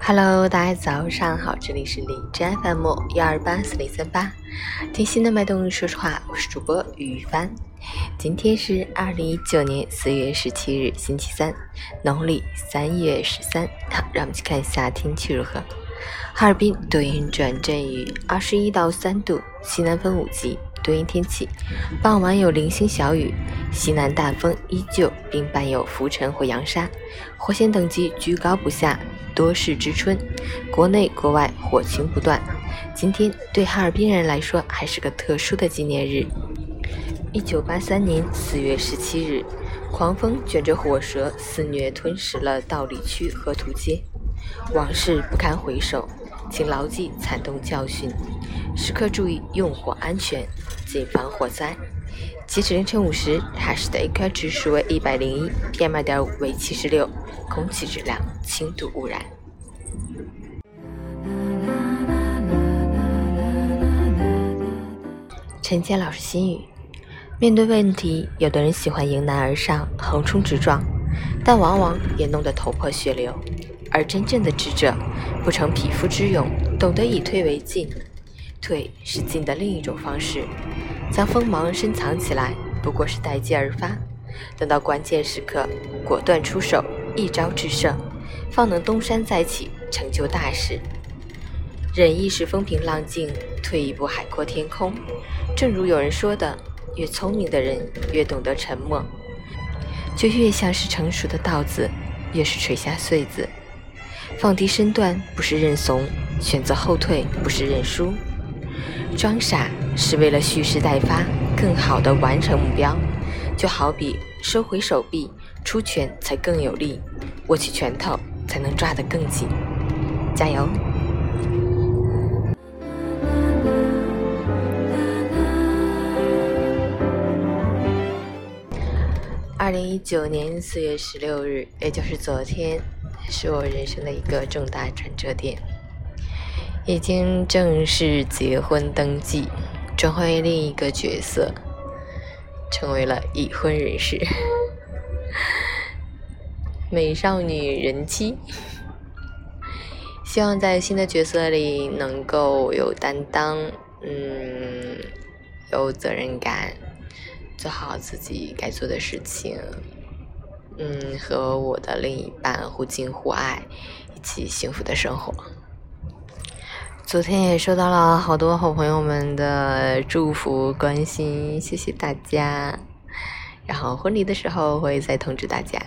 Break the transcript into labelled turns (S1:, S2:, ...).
S1: Hello，大家早上好，这里是李真 FM 幺二八四零三八，听心的脉动，说实话，我是主播于帆。今天是二零一九年四月十七日，星期三，农历三月十三。好，让我们去看一下天气如何。哈尔滨多云转阵雨，二十一到三度，西南风五级。多云天气，傍晚有零星小雨，西南大风依旧，并伴有浮尘或扬沙，火险等级居高不下，多事之春，国内国外火情不断。今天对哈尔滨人来说还是个特殊的纪念日。一九八三年四月十七日，狂风卷着火舌肆虐吞噬了道里区河图街，往事不堪回首，请牢记惨痛教训，时刻注意用火安全。谨防火灾。截止凌晨五时，海市的 AQI 指数为一百零一，PM 二点五为七十六，空气质量轻度污染。陈坚老师心语：面对问题，有的人喜欢迎难而上，横冲直撞，但往往也弄得头破血流；而真正的智者，不逞匹夫之勇，懂得以退为进。退是进的另一种方式，将锋芒深藏起来，不过是待机而发。等到关键时刻，果断出手，一招制胜，方能东山再起，成就大事。忍一时风平浪静，退一步海阔天空。正如有人说的，越聪明的人越懂得沉默，就越像是成熟的稻子，越是垂下穗子。放低身段不是认怂，选择后退不是认输。装傻是为了蓄势待发，更好的完成目标。就好比收回手臂，出拳才更有力，握起拳头才能抓得更紧。加油！二零一九年四月十六日，也就是昨天，是我人生的一个重大转折点。已经正式结婚登记，转换另一个角色，成为了已婚人士，美少女人妻。希望在新的角色里能够有担当，嗯，有责任感，做好自己该做的事情，嗯，和我的另一半互敬互爱，一起幸福的生活。昨天也收到了好多好朋友们的祝福关心，谢谢大家。然后婚礼的时候会再通知大家。